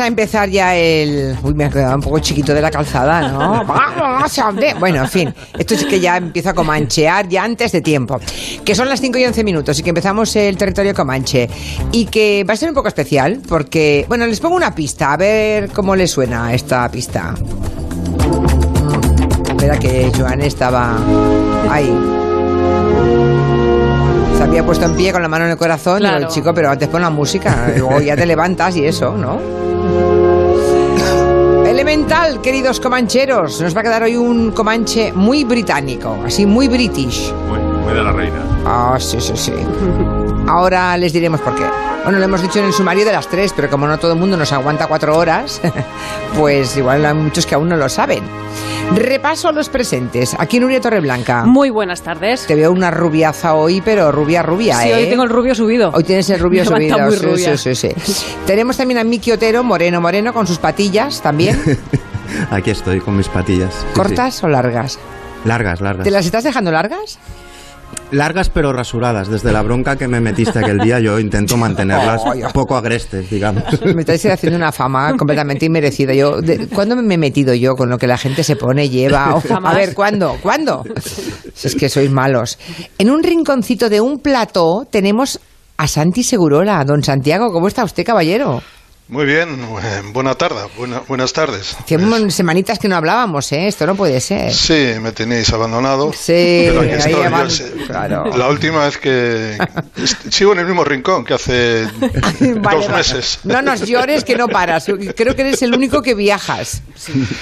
A empezar ya el... Uy, me ha quedado un poco chiquito de la calzada, ¿no? Vamos a ver. Bueno, en fin, esto es que ya empieza a comanchear ya antes de tiempo. Que son las 5 y 11 minutos y que empezamos el territorio comanche. Y que va a ser un poco especial porque... Bueno, les pongo una pista, a ver cómo les suena esta pista. Espera que Joan estaba ahí. Se había puesto en pie con la mano en el corazón, digo, Claro. chico, pero antes pon la música, luego ya te levantas y eso, ¿no? Elemental, queridos comancheros, nos va a quedar hoy un comanche muy británico, así muy british. Muy, muy de la reina. Ah, sí, sí, sí. Ahora les diremos por qué. Bueno, lo hemos dicho en el sumario de las tres, pero como no todo el mundo nos aguanta cuatro horas, pues igual hay muchos que aún no lo saben. Repaso a los presentes. Aquí Nuria Torreblanca. Muy buenas tardes. Te veo una rubiaza hoy, pero rubia, rubia, Sí, ¿eh? hoy tengo el rubio subido. Hoy tienes el rubio Me subido. muy sí, rubia. sí, sí, sí. Tenemos también a Miki Otero, moreno, moreno, con sus patillas también. Aquí estoy con mis patillas. Sí, ¿Cortas o largas? Largas, largas. ¿Te las estás dejando largas? Largas pero rasuradas. Desde la bronca que me metiste aquel día yo intento mantenerlas poco agrestes, digamos. Me estáis haciendo una fama completamente inmerecida. Yo, de- ¿Cuándo me he metido yo con lo que la gente se pone, lleva? A ver, ¿cuándo? ¿Cuándo? Si Es que sois malos. En un rinconcito de un plató tenemos a Santi Segurola. Don Santiago, ¿cómo está usted, caballero? Muy bien, buena tarde, buena- buenas tardes. Unas semanitas que no hablábamos, ¿eh? Esto no puede ser. Sí, me tenéis abandonado. Sí, pero aquí ahí estoy. avan- Yo sé- claro. La última vez que sigo en el mismo rincón que hace Vale, dos vale. meses. No nos llores que no paras. Creo que eres el único que viajas.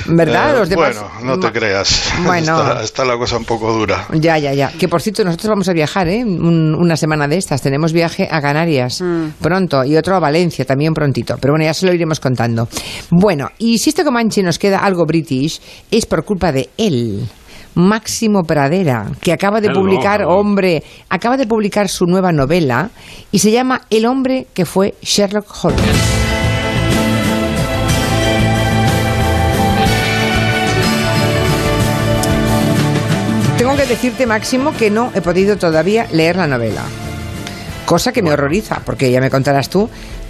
¿Verdad? Eh, Los demás. Bueno, no te creas. Bueno. Está, está la cosa un poco dura. Ya, ya, ya. Que por cierto, nosotros vamos a viajar, ¿eh? Un- una semana de estas. Tenemos viaje a Canarias pronto y otro a Valencia también prontito. Pero bueno, ya se lo iremos contando. Bueno, y si este Comanche nos queda algo british, es por culpa de él. Máximo Pradera, que acaba de publicar, hombre, acaba de publicar su nueva novela y se llama El hombre que fue Sherlock Holmes. Tengo que decirte, Máximo, que no he podido todavía leer la novela. Cosa que me horroriza, porque ya me contarás tú.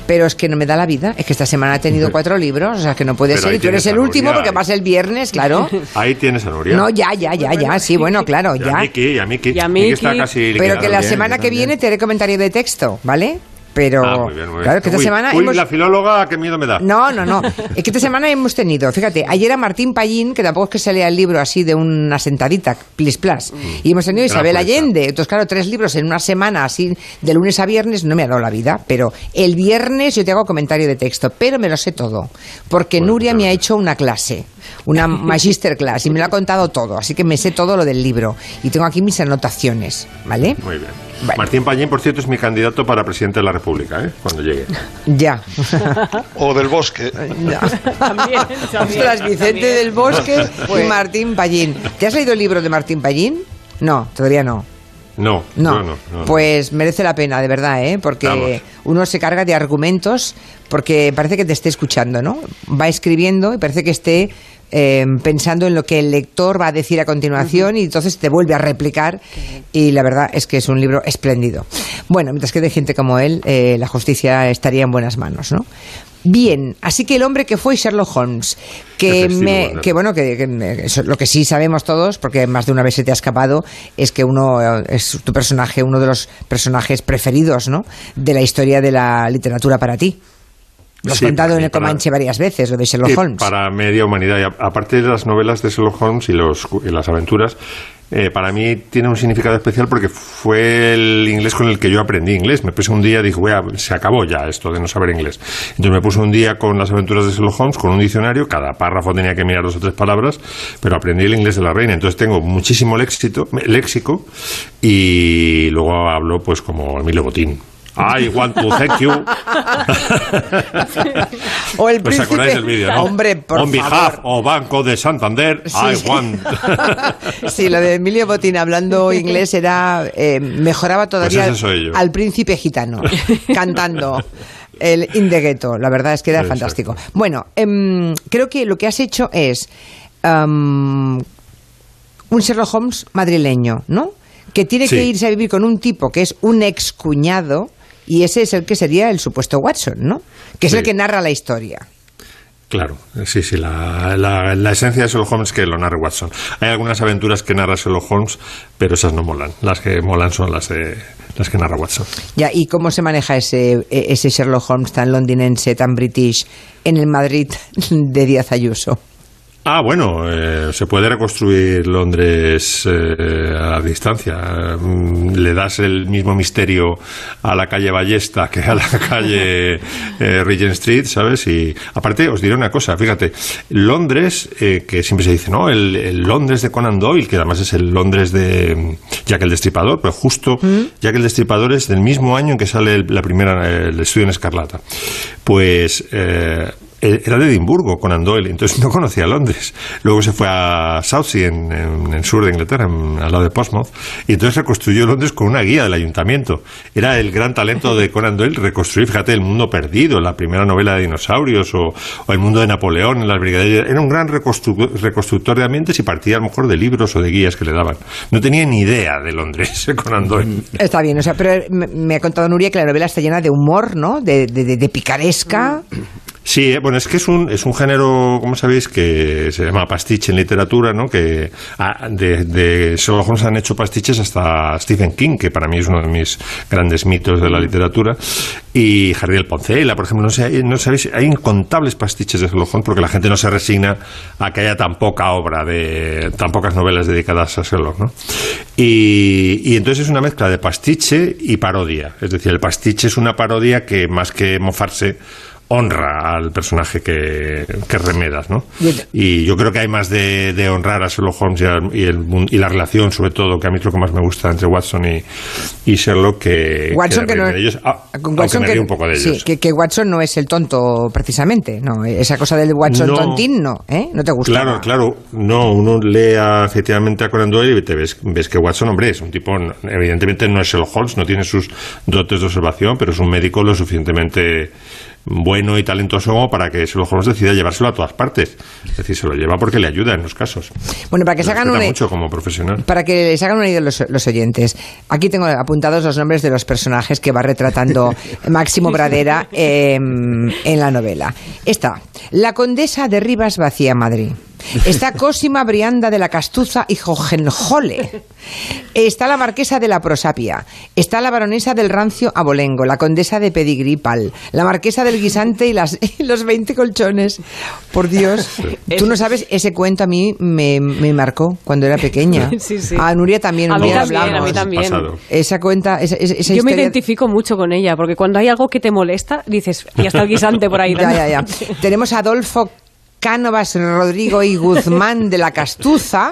Pero es que no me da la vida. Es que esta semana he tenido cuatro libros, o sea que no puede Pero ser. Y tú eres el último porque vas el viernes, claro. Ahí tienes a Nuria. No, ya, ya, ya, ya. Sí, bueno, claro, Y a ya. Miki, y a Miki. Y a Miki está Miki. casi Pero que la semana que viene te haré comentario de texto, ¿vale? Pero Ah, muy bien, muy bien. claro que esta Uy, semana uy, hemos la filóloga, qué miedo me da. no, no, no. Es que esta semana hemos tenido, fíjate, ayer a Martín Pallín, que tampoco es que se lea el libro así de una sentadita, plis plas, y hemos tenido a Isabel. Allende. Entonces, claro, tres libros en una semana así, de lunes a viernes, no me ha dado la vida, pero el viernes yo te hago comentario de texto, pero me lo sé todo, porque Bueno, Nuria pues me ha hecho una clase, una magister class, y me lo ha contado todo, así que me sé todo lo del libro, y tengo aquí mis anotaciones, ¿vale? Muy bien. Vale. Martín Pallín, por cierto, es mi candidato para presidente de la República, ¿eh? Cuando llegue. Ya. O del bosque. Ya. También, también, Ostras, Vicente también. del Bosque Pues- y Martín Pallín. ¿Te has leído el libro de Martín Pallín? No, todavía no. No, No, yo no, no, no. pues merece la pena, de verdad, ¿eh? Porque Vamos. uno se carga de argumentos, porque parece que te esté escuchando, ¿no? Va escribiendo y parece que esté eh, pensando en lo que el lector va a decir a continuación y entonces te vuelve a replicar y la verdad es que es un libro espléndido. Bueno, mientras quede gente como él, eh, la justicia estaría en buenas manos, ¿no? Bien, así que el hombre que fue Sherlock Holmes, que, me, que bueno, que, que me- eso, lo que sí sabemos todos, porque más de una vez se te ha escapado, es que uno eh, es tu personaje, uno de los personajes preferidos, ¿no? De la historia de la literatura para ti. Lo Sí, contado para en el para- Comanche varias veces, lo de Sherlock Holmes. Para media humanidad. Y a- aparte de las novelas de Sherlock Holmes y, los, y las aventuras, eh, para mí tiene un significado especial porque fue el inglés con el que yo aprendí inglés. Me puse un día, dije, "Voy a- se acabó ya esto de no saber inglés. Entonces me puse un día con las aventuras de Sherlock Holmes, con un diccionario, cada párrafo tenía que mirar dos o tres palabras, pero aprendí el inglés de la reina. Entonces tengo muchísimo léxico, léxico y luego hablo pues como Emilio Botín. I want to thank you. o el ¿Os príncipe... acordáis del vídeo, no? Hombre, por On behalf favor. o Banco de Santander, Sí. I want. sí, lo de Emilio Botín hablando inglés era eh, mejoraba todavía Pues ese soy yo. al príncipe gitano cantando el In the Ghetto. La verdad es que era Exacto. fantástico. Bueno, em, creo que lo que has hecho es am, un Sherlock Holmes madrileño, ¿no? Que tiene Sí. que irse a vivir con un tipo que es un excuñado y ese es el que sería el supuesto Watson, ¿no? Que es Sí. el que narra la historia. Claro, sí, sí, la, la, la esencia de Sherlock Holmes es que lo narra Watson. Hay algunas aventuras que narra Sherlock Holmes, pero esas no molan. Las que molan son las de las que narra Watson. Ya, ¿y cómo se maneja ese, ese Sherlock Holmes tan londinense, tan british, en el Madrid de Díaz Ayuso? Ah, bueno, eh, se puede reconstruir Londres eh, a distancia. Mm, Le das el mismo misterio a la calle Ballesta que a la calle eh, Regent Street, ¿sabes? Y aparte, os diré una cosa, fíjate, Londres, eh, que siempre se dice, ¿no? El, el Londres de Conan Doyle, que además es el Londres de mm, Jack el Destripador, pero justo Jack el Destripador es del mismo año en que sale el- la primera, el estudio en Escarlata. Pues... eh, era de Edimburgo, Conan Doyle, entonces no conocía Londres. Luego se fue a Southsea, en, en el sur de Inglaterra, en- al lado de Portsmouth, y entonces reconstruyó Londres con una guía del ayuntamiento. Era el gran talento de Conan Doyle reconstruir, fíjate, el mundo perdido, la primera novela de dinosaurios, o, o el mundo de Napoleón, en las brigadas. Era un gran reconstru- reconstructor de ambientes y partía a lo mejor de libros o de guías que le daban. No tenía ni idea de Londres, Conan Doyle. Está bien, o sea, pero me, me ha contado Nuria que la novela está llena de humor, ¿no? De, de- de- de picaresca. Sí, eh, bueno, es que es un, es un género, como sabéis, que se llama pastiche en literatura, ¿no? Que ah, de, de Sherlock Holmes han hecho pastiches hasta Stephen King, que para mí es uno de mis grandes mitos de la literatura, y Jardiel Poncela, por ejemplo, no sé, no sabéis, hay incontables pastiches de Sherlock Holmes porque la gente no se resigna a que haya tan poca obra de, tan pocas novelas dedicadas a Sherlock, ¿no? Y, y entonces es una mezcla de pastiche y parodia, es decir, el pastiche es una parodia que más que mofarse honra al personaje que, que remedas, ¿no? Y yo creo que hay más de, de honrar a Sherlock Holmes y, al- y el y la relación, sobre todo, que a mí es lo que más me gusta entre Watson y, y Sherlock, que, Watson que, no reírme de ellos, ah, con aunque Watson me que- un poco de ellos. que, que Watson no es el tonto precisamente, no, esa cosa del Watson No. tontín no, ¿eh? No te gusta. Claro, claro. No, uno lee a- efectivamente a Conan Doyle y te ves, ves que Watson, hombre, es un tipo, evidentemente no es Sherlock Holmes, no tiene sus dotes de observación, pero es un médico lo suficientemente bueno y talentoso como para que Sherlock Holmes decida llevárselo a todas partes. Es decir, se lo lleva porque le ayuda en los casos. Bueno, para que se hagan una mucho como profesional. para que les hagan una idea los, los oyentes, aquí tengo apuntados los nombres de los personajes que va retratando Máximo Bradera eh, en la novela. Está la condesa de Rivas Vacía Madrid. Está Cosima Brianda de la Castuza y Jojenjole. Está la marquesa de la Prosapia. Está la baronesa del Rancio Abolengo, la condesa de Pedigripal, la marquesa del Guisante y, las, y los 20 colchones. Por Dios. Tú no sabes, ese cuento a mí me, me marcó cuando era pequeña. Sí, sí. A Nuria también. A mí también, a mí también. Esa cuenta, esa, esa- esa Yo me identifico mucho con ella, porque cuando hay algo que te molesta, dices, ya está el guisante por ahí. Ya, ya, ya. Tenemos a Adolfo Cánovas, Rodrigo y Guzmán de la Castuza,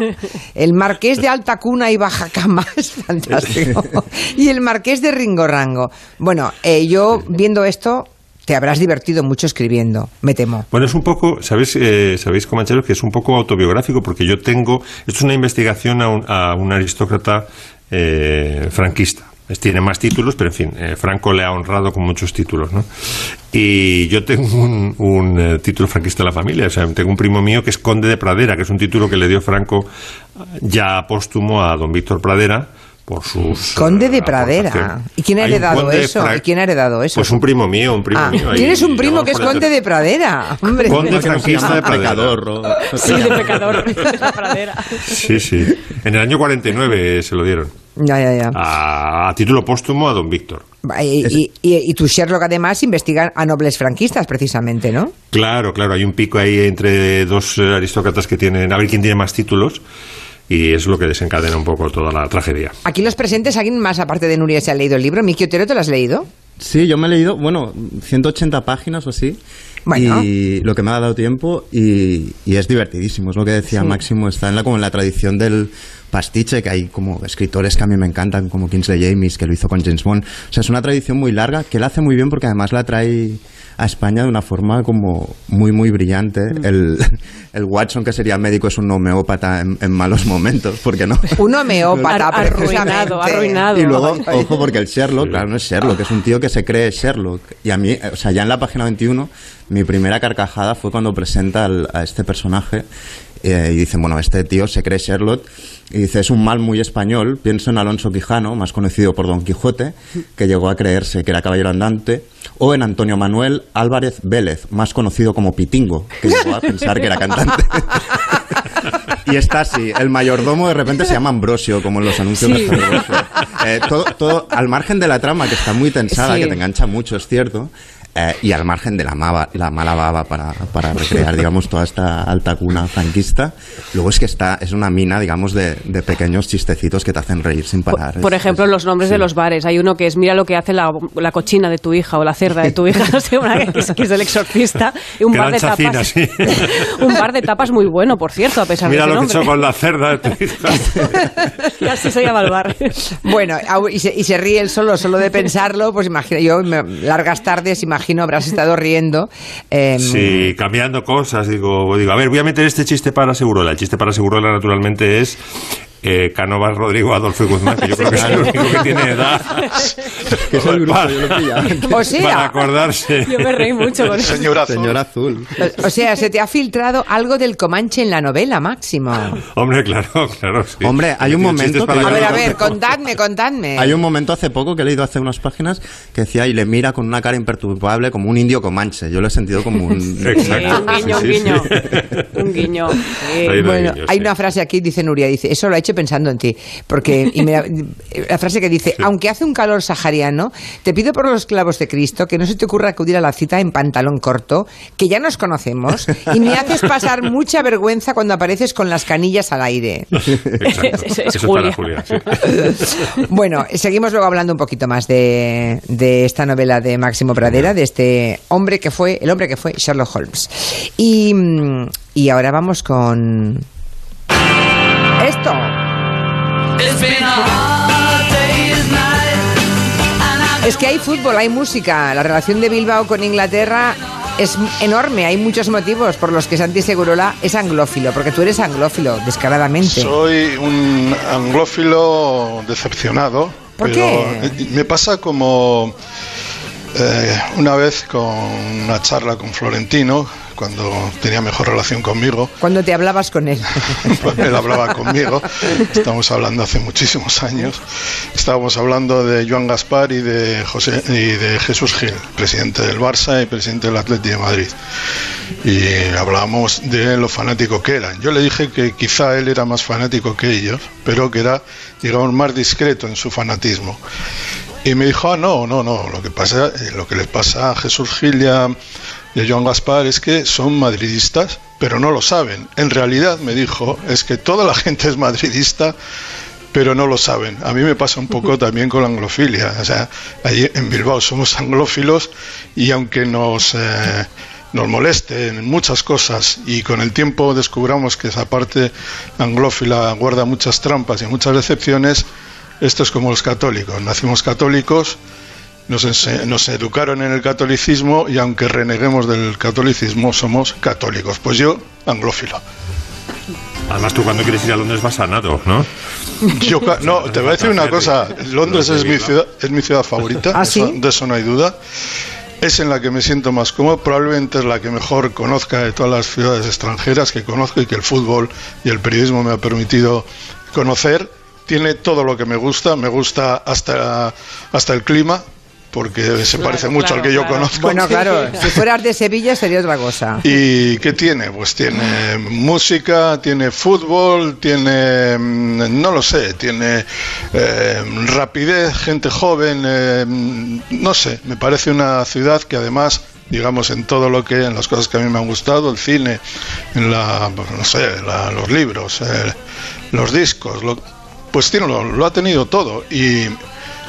el marqués de Alta Cuna y Baja Cama, es fantástico, y el marqués de Ringorango. Bueno, eh, yo viendo esto, te habrás divertido mucho escribiendo, me temo. Bueno, es un poco, ¿sabéis, eh, sabéis Comancheros, que es un poco autobiográfico? Porque yo tengo, esto es una investigación a un, a un aristócrata eh, franquista. Es- Tiene más títulos, pero en fin, eh, Franco le ha honrado con muchos títulos, ¿no? Y yo tengo un, eh, título franquista en la familia, o sea, tengo un primo mío que es conde de Pradera, que es un título que le dio Franco ya póstumo a don Víctor Pradera por sus... Conde de eh, Pradera. ¿Y quién ha Hay heredado eso? fran- ¿Y quién ha heredado eso? Pues un primo mío, un primo Ah, mío. ahí, tienes un primo que es conde de Pradera. Hombre. Conde franquista de Pradera. Sí, de pecador. Sí, sí. En el año 49 se lo dieron. Ya, ya, ya. A, a título póstumo a don Víctor. Y, y, y- y tu Sherlock además investiga a nobles franquistas precisamente, ¿no? Claro, claro, hay un pico ahí entre dos eh, aristócratas que tienen, a ver quién tiene más títulos, y es lo que desencadena un poco toda la tragedia. Aquí los presentes, ¿alguien más aparte de Nuria se ha leído el libro? Miki Otero, ¿te lo has leído? Sí, yo me he leído, bueno, 180 páginas o así. Bueno. Y lo que me ha dado tiempo y, y es divertidísimo, es lo que decía Máximo, está en la, como en la tradición del pastiche, que hay como escritores que a mí me encantan, como Kingsley James, que lo hizo con James Bond. O sea, es una tradición muy larga, que él hace muy bien porque además la trae a España de una forma como muy, muy brillante. El, el Watson, que sería médico, es un homeópata en, en malos momentos, porque no... Un homeópata, arruinado, arruinado. Y luego, ojo, porque el Sherlock, claro, no es Sherlock, es un tío que se cree Sherlock. Y a mí, eh, o sea, ya en la página 21, mi primera carcajada fue cuando presenta al- a este personaje eh, y dicen, bueno, este tío se cree Sherlock y dice, es un mal muy español. Pienso en Alonso Quijano, más conocido por Don Quijote, que llegó a creerse que era caballero andante, o en Antonio Manuel Álvarez Vélez, más conocido como Pitingo, que llegó a pensar que era cantante. y está así, el mayordomo de repente se llama Ambrosio, como en los anuncios de. Eh, todo, todo al margen de la trama, que está muy tensada, Sí. que te engancha mucho, es cierto. Eh, y al margen de la, mava- la mala baba para, para recrear, digamos, toda esta alta cuna franquista, luego es que está, es una mina, digamos, de, de pequeños chistecitos que te hacen reír sin parar. Por, por Es- ejemplo, es- los nombres sí. de los bares. Hay uno que es mira lo que hace la, la cochina de tu hija o la cerda de tu hija, no sé, una que es, que es del exorcista. Y un Que bar de tapas. chacina, sí. un bar de tapas muy bueno, por cierto, a pesar Mira de lo ese que he hecho con la cerda de tu hija. Y así se llama el bar. Bueno, y se, y se ríe él solo, solo de pensarlo, pues imagino, yo me- largas tardes, imagino, habrás estado riendo. eh, Sí, cambiando cosas. Digo, digo, a ver, voy a meter este chiste para Segurola. El chiste para Segurola, naturalmente, es eh, Canovas Rodrigo Adolfo y Guzmán, que yo creo que es el único que tiene edad. Que es el grupo, para, yo lo para acordarse. Yo me reí mucho con eso. Señor Azul. Señor Azul. o sea, se te ha filtrado algo del Comanche en la novela, Máximo. Hombre, claro, claro. sí. Hombre, hay un momento que A ver, a ver, contadme, contadme. Hay un momento hace poco que he leído hace unas páginas que decía y le mira con una cara imperturbable como un indio comanche. Yo lo he sentido como un... Exacto. Un guiño, un Sí, sí, guiño. sí. Un guiño. sí. Bueno, hay sí. una frase aquí, dice Nuria, dice, eso lo ha hecho pensando en ti, porque y me la, frase que dice, aunque hace un calor sahariano, te pido por los clavos de Cristo que no se te ocurra acudir a la cita en pantalón corto, que ya nos conocemos, y me haces pasar mucha vergüenza cuando apareces con las canillas al aire. Exacto. Es- es Eso es Julia. para Julia. sí. Bueno, seguimos luego hablando un poquito más de, de esta novela de Máximo Pradera, de este hombre que fue, el hombre que fue Sherlock Holmes. Y, y ahora vamos con esto. Es que hay fútbol, hay música. La relación de Bilbao con Inglaterra es enorme. Hay muchos motivos por los que Santi Segurola es anglófilo, porque tú eres anglófilo, descaradamente. Soy un anglófilo decepcionado. ¿Por pero qué? Me pasa como eh, una vez con una charla con Florentino, cuando tenía mejor relación conmigo. Cuando te hablabas con él. Él hablaba conmigo, estamos hablando hace muchísimos años. Estábamos hablando de Joan Gaspar y de, José, y de Jesús Gil, presidente del Barça y presidente del Atlético de Madrid. Y hablábamos de lo fanático que eran. Yo le dije que quizá él era más fanático que ellos, pero que era, digamos, más discreto en su fanatismo. Y me dijo, ah, no, no, no, lo que pasa, eh, lo que le pasa a Jesús Gil y a, a Joan Gaspar es que son madridistas, pero no lo saben. En realidad, me dijo, es que toda la gente es madridista, pero no lo saben. A mí me pasa un poco también con la anglofilia. O sea, allí en Bilbao somos anglófilos y aunque nos... eh, nos moleste en muchas cosas y con el tiempo descubramos que esa parte anglófila guarda muchas trampas y muchas decepciones, esto es como los católicos. Nacimos católicos, nos, ense- nos educaron en el catolicismo y aunque reneguemos del catolicismo somos católicos. Pues yo, anglófilo. Además, tú cuando quieres ir a Londres vas a nado, ¿no? Yo, no, te voy a decir una cosa. Londres es mi ciudad, es mi ciudad favorita. ¿Ah, sí? de eso no hay duda. Es en la que me siento más cómodo. Probablemente es la que mejor conozca de todas las ciudades extranjeras que conozco y que el fútbol y el periodismo me ha permitido conocer. Tiene todo lo que me gusta. Me gusta hasta, hasta el clima, porque se parece mucho claro, al que yo claro. conozco. Bueno, claro, si fueras de Sevilla sería otra cosa. ¿Y qué tiene? Pues tiene música, tiene fútbol, tiene, mm, no lo sé, tiene eh, rapidez, gente joven, eh, no sé, me parece una ciudad que además, digamos, en todo lo que, en las cosas que a mí me han gustado, el cine, en la, pues, no sé, la- los libros, eh, los discos, lo- pues tiene, lo, lo ha tenido todo y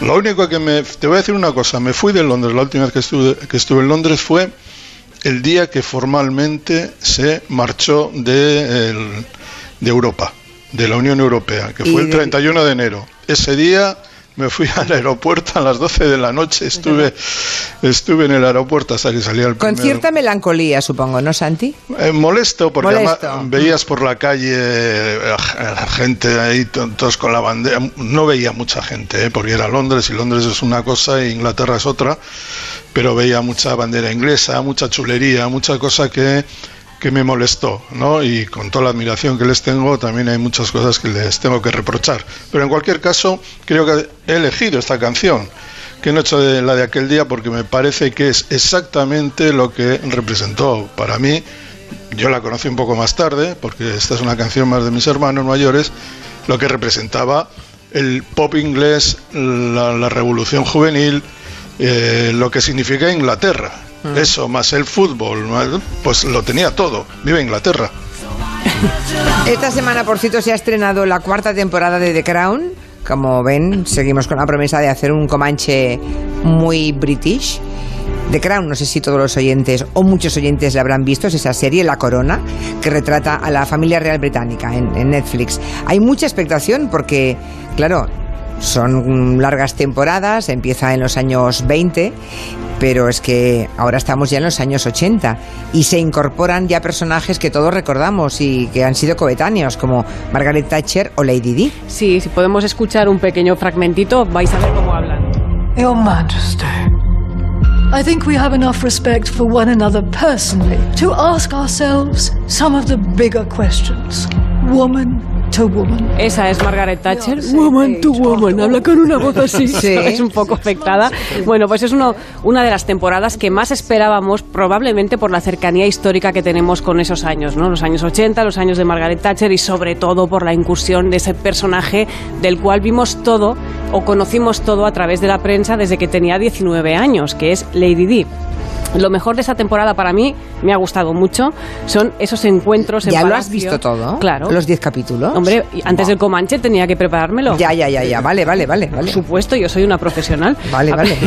lo único que me, te voy a decir una cosa, me fui de Londres, la última vez que estuve, que estuve en Londres fue el día que formalmente se marchó de, el- de Europa, de la Unión Europea, que fue el de- 31 de enero. Ese día me fui al aeropuerto a las 12 de la noche, estuve, estuy en el aeropuerto hasta que salía el Con primer- cierta melancolía, supongo, ¿no, Santi? eh, molesto porque Molesto. además veías por la calle eh, a la gente ahí to- todos con la bandera no veía mucha gente eh, porque era Londres y Londres es una cosa e Inglaterra es otra pero veía mucha bandera inglesa mucha chulería mucha cosa que que me molestó, ¿no? Y con toda la admiración que les tengo, también hay muchas cosas que les tengo que reprochar. Pero en cualquier caso, creo que he elegido esta canción que no he hecho de la de aquel día porque me parece que es exactamente lo que representó para mí. Yo la conocí un poco más tarde, porque esta es una canción más de mis hermanos mayores, lo que representaba el pop inglés, la, revolución juvenil, eh, lo que significa Inglaterra. Eso, más el fútbol, pues lo tenía todo. Viva Inglaterra. Esta semana, por cierto, se ha estrenado la cuarta temporada de The Crown. Como ven, seguimos con la promesa de hacer un Comanche muy british. The Crown, no sé si todos los oyentes o muchos oyentes la habrán visto, es esa serie, La Corona, que retrata a la familia real británica en, en Netflix. Hay mucha expectación porque, claro, son largas temporadas, empieza en los años 20, pero es que ahora estamos ya en los años 80 y se incorporan ya personajes que todos recordamos y que han sido coetáneos, como Margaret Thatcher o Lady Di. Sí, si podemos escuchar un pequeño fragmentito, vais a ver cómo hablan. Your Majesty, I think we have enough respect for one another personally to ask ourselves some of the bigger questions, woman. Esa es Margaret Thatcher. Woman to woman, habla con una voz así. Sí. Es un poco afectada. Bueno, pues es uno, una de las temporadas que más esperábamos, probablemente por la cercanía histórica que tenemos con esos años, ¿no? Los años 80, los años de Margaret Thatcher y sobre todo por la incursión de ese personaje del cual vimos todo o conocimos todo a través de la prensa desde que tenía 19 años, que es Lady Di. Lo mejor de esa temporada para mí, me ha gustado mucho, son esos encuentros en ¿Ya lo has visto todo? Claro. ¿Los 10 capítulos? Hombre, antes del Comanche tenía que preparármelo. Ya, ya, ya, ya. Vale, vale, vale. vale. Por supuesto, yo soy una profesional. Vale, vale.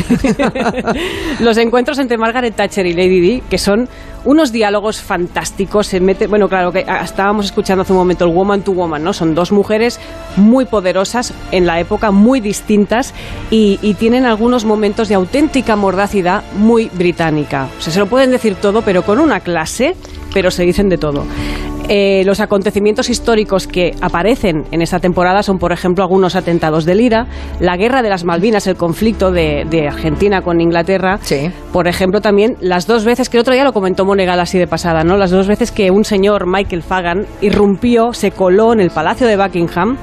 Los encuentros entre Margaret Thatcher y Lady Di, que son unos diálogos fantásticos, se mete, bueno, claro que ah, estábamos escuchando hace un momento el woman to woman, ¿no? Son dos mujeres muy poderosas en la época, muy distintas y, tienen algunos momentos de auténtica mordacidad muy británica. Se lo pueden decir todo, pero con una clase, pero se dicen de todo. Eh, los acontecimientos históricos que aparecen en esta temporada son, por ejemplo, algunos atentados del IRA, la guerra de las Malvinas, el conflicto de, de Argentina con Inglaterra. Sí. Por ejemplo, también las dos veces, que el otro día lo comentó Monegal así de pasada, ¿no? Las dos veces que un señor, Michael Fagan, irrumpió, se coló en el Palacio de Buckingham.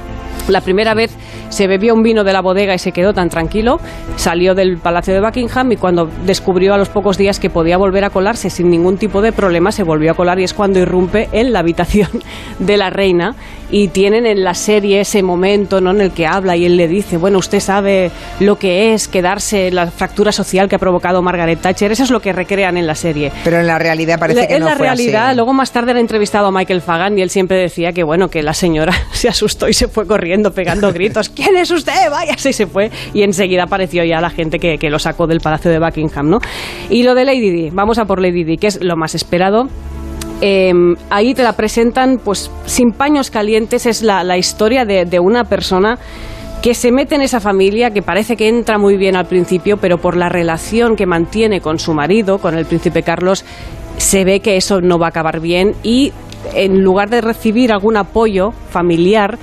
La primera vez se bebió un vino de la bodega y se quedó tan tranquilo, salió del Palacio de Buckingham y cuando descubrió a los pocos días que podía volver a colarse sin ningún tipo de problema, se volvió a colar y es cuando irrumpe en la habitación de la reina y tienen en la serie ese momento ¿no? en el que habla y él le dice, bueno, usted sabe lo que es quedarse, la fractura social que ha provocado Margaret Thatcher, eso es lo que recrean en la serie. Pero en la realidad parece La- que en no la fue así. realidad, luego más tarde le he entrevistado a Michael Fagan y él siempre decía que bueno, que la señora se asustó y se fue corriendo pegando gritos. ¿Quién es usted? Váyase y se fue. Y enseguida apareció ya la gente que, lo sacó del Palacio de Buckingham, ¿no? Y lo de Lady Di, vamos a por Lady Di, que es lo más esperado. Eh, ahí te la presentan, pues sin paños calientes, es la, historia de una persona que se mete en esa familia, que parece que entra muy bien al principio, pero por la relación que mantiene con su marido, con el príncipe Carlos, se ve que eso no va a acabar bien y en lugar de recibir algún apoyo familiar,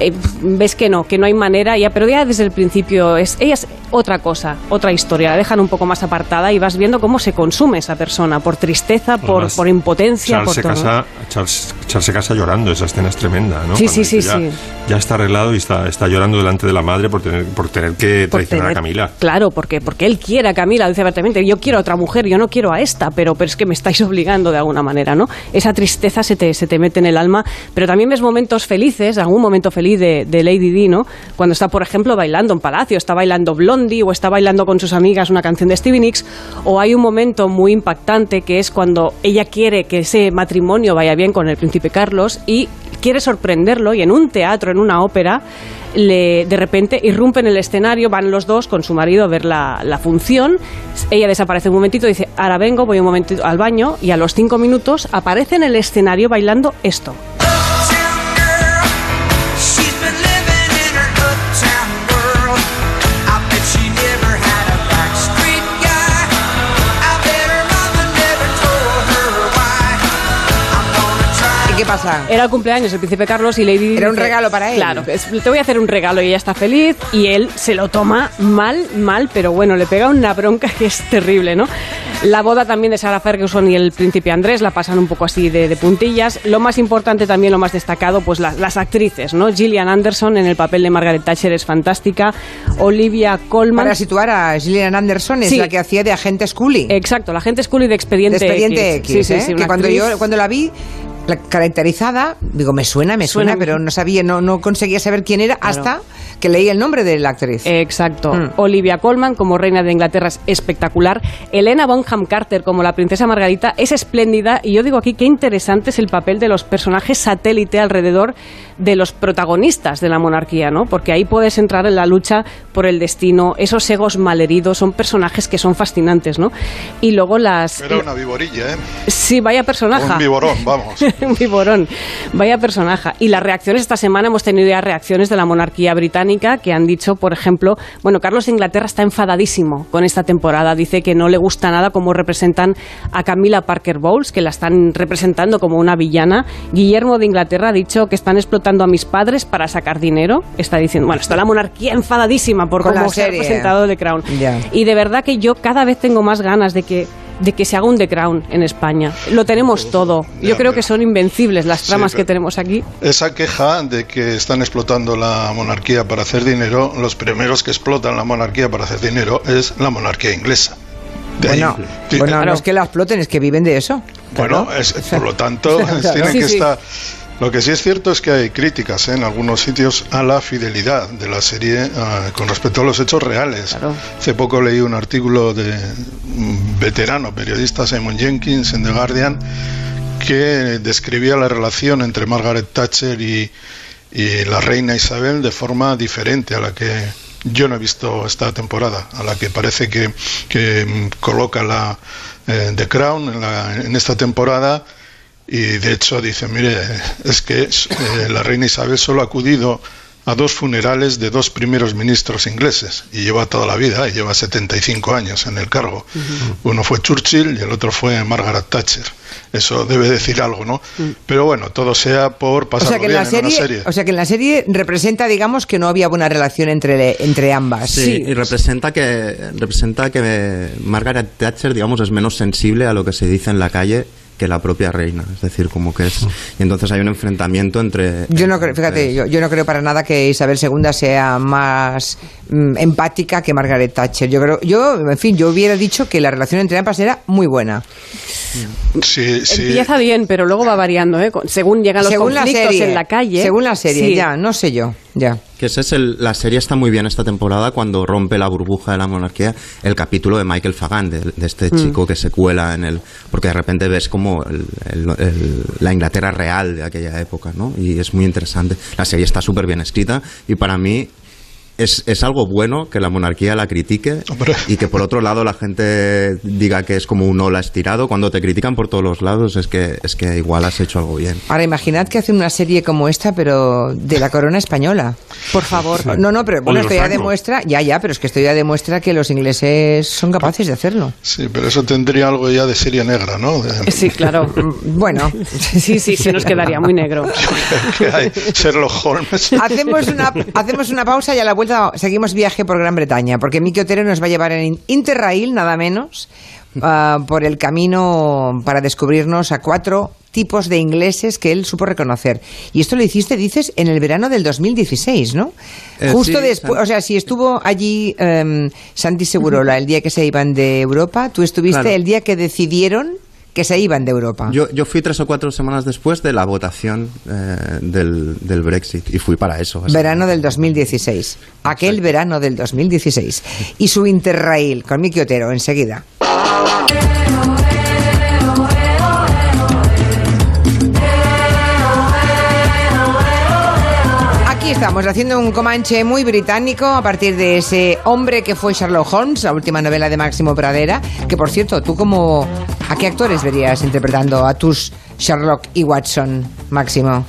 eh, ves que no, que no hay manera, ya, pero ya desde el principio es, ella es otra cosa, otra historia, la dejan un poco más apartada y vas viendo cómo se consume esa persona, por tristeza, por, Además, por impotencia, Charles por se, todo. casa, Charles, Charles se casa llorando, esa escena es tremenda, ¿no? Sí, Cuando sí, sí, ya, sí. ya está arreglado y está, está llorando delante de la madre por tener, por tener que por traicionar a tener- Camila. Claro, porque, porque él quiere a Camila, dice abiertamente, yo quiero a otra mujer, yo no quiero a esta, pero, pero es que me estáis obligando de alguna manera, ¿no? Esa tristeza se te, se te mete en el alma, pero también ves momentos felices, algún momento feliz de, Lady Di, ¿no? Cuando está, por ejemplo, bailando en Palacio, está bailando Blondie o está bailando con sus amigas una canción de Stevie Nicks, o hay un momento muy impactante que es cuando ella quiere que ese matrimonio vaya bien con el príncipe Carlos y quiere sorprenderlo y en un teatro, en una ópera, le, de repente irrumpe en el escenario, van los dos con su marido a ver la, la función, ella desaparece un momentito, dice, ahora vengo, voy un momentito al baño y a los cinco minutos aparece en el escenario bailando esto. Qué pasa? Era el cumpleaños el príncipe Carlos y Lady Era un dice, regalo para él. Claro, es- te voy a hacer un regalo y ella está feliz y él se lo toma mal, mal, pero bueno, le pega una bronca que es terrible, ¿no? La boda también de Sarah Ferguson y el príncipe Andrés la pasan un poco así de, de puntillas. Lo más importante también, lo más destacado, pues la- las actrices, ¿no? Gillian Anderson en el papel de Margaret Thatcher es fantástica. Olivia Colman. Para situar a Gillian Anderson es Sí. la que hacía de agente Scully. Exacto, la gente Scully de de Expediente, Expediente X, Sí, sí, ¿eh? que cuando actriz- yo cuando la vi la caracterizada, digo, me suena, me suena, Suena. pero no sabía, no, no conseguía saber quién era hasta que leí el nombre de la actriz. Exacto. Mm. Olivia Colman como reina de Inglaterra es espectacular. Elena Bonham Carter como la princesa Margarita es espléndida. Y yo digo aquí qué interesante es el papel de los personajes satélite alrededor de los protagonistas de la monarquía, ¿no? Porque ahí puedes entrar en la lucha por el destino. Esos egos malheridos son personajes que son fascinantes, ¿no? Y luego las... Era una viborilla, ¿eh? Sí, vaya personaje. Un viborón, vamos. un viborón. Vaya personaje. Y las reacciones esta semana hemos tenido ya reacciones de la monarquía británica que han dicho, por ejemplo, bueno, Carlos de Inglaterra está enfadadísimo con esta temporada. Dice que no le gusta nada cómo representan a Camila Parker Bowles, que la están representando como una villana. Guillermo de Inglaterra ha dicho que están explotando a mis padres para sacar dinero. Está diciendo, bueno, está la monarquía enfadadísima por Con cómo se ha serie. representado The Crown. Ya. Y de verdad que yo cada vez tengo más ganas de que de que se haga un The Crown en España. Lo tenemos todo. Yo Ya, creo pero- que son invencibles las Sí, tramas que tenemos aquí. Esa queja de que están explotando la monarquía para hacer dinero, los primeros que explotan la monarquía para hacer dinero es la monarquía inglesa. De bueno, bueno, Claro. no es que la exploten, es que viven de eso. Bueno, es- por lo tanto, tienen Sí, que sí. estar. Lo que sí es cierto es que hay críticas ¿eh? en algunos sitios a la fidelidad de la serie ah, con respecto a los hechos reales. Claro. Hace poco leí un artículo de un veterano periodista Simon Jenkins en The Guardian que describía la relación entre Margaret Thatcher y, y la reina Isabel de forma diferente a la que yo no he visto esta temporada, a la que parece que, que, coloca la eh, The Crown en, la- en esta temporada y de hecho dice, mire, es que eh, la reina Isabel solo ha acudido a dos funerales de dos primeros ministros ingleses y lleva toda la vida, y lleva 75 años en el cargo. Uno fue Churchill y el otro fue Margaret Thatcher. Eso debe decir algo, ¿no? Pero bueno, todo sea por O pasarlo sea, que en la serie, una serie. o sea que en la serie representa, digamos, que no había buena relación entre, entre ambas. Sí, y representa que representa que Margaret Thatcher, digamos, es menos sensible a lo que se dice en la calle que la propia reina. Es decir, como que es. Y entonces hay un enfrentamiento entre. Yo no creo, fíjate, yo, yo no creo para nada que Isabel II sea más mm, empática que Margaret Thatcher. Yo creo, yo, en fin, yo hubiera dicho que la relación entre ambas era muy buena. Sí, sí. Empieza bien, pero luego va variando, ¿eh? Según llegan los según la conflictos serie, en la calle. según la serie, Sí. ya, no sé yo, ya. Que ese es el, la serie está muy bien esta temporada cuando rompe la burbuja de la monarquía el capítulo de Michael Fagan, de, de este Mm. chico que se cuela en el... Porque de repente ves como el- el- la Inglaterra real de aquella época, ¿no? Y es muy interesante. La serie está súper bien escrita y para mí es, es algo bueno que la monarquía la critique Hombre. y que por otro lado la gente diga que es como un ola estirado. Cuando te critican por todos los lados es que, es que igual has hecho algo bien. Ahora imaginad que hacen una serie como esta, pero de la corona española. Por favor. No, no, pero bueno, esto ya demuestra, ya, ya, pero es que esto ya demuestra que los ingleses son capaces de hacerlo. Sí, pero eso tendría algo ya de serie negra, ¿no? De- Sí, claro. Bueno, Sí, sí, se nos quedaría muy negro. Sherlock Holmes. hacemos una, hacemos una pausa y a la vuelta seguimos viaje por Gran Bretaña, porque Miki Otero nos va a llevar en Interrail, nada menos, ah, por el camino para descubrirnos a cuatro tipos de ingleses que él supo reconocer. Y esto lo hiciste, dices, en el verano del 2016, ¿no? Eh, Justo sí, después, o sea, si estuvo allí em, Santi Segurola el día que se iban de Europa, tú estuviste Claro. el día que decidieron que se iban de Europa. Yo, yo fui tres o cuatro semanas después de la votación eh, del, del Brexit y fui para eso. Verano del 2016. Aquel verano del 2016. Y su Interrail con Miki Otero, enseguida. Aquí estamos haciendo un comanche muy británico a partir de ese hombre que fue Sherlock Holmes, la última novela de Máximo Pradera. Que por cierto, tú como ¿a qué actores verías interpretando a tus Sherlock y Watson, Máximo?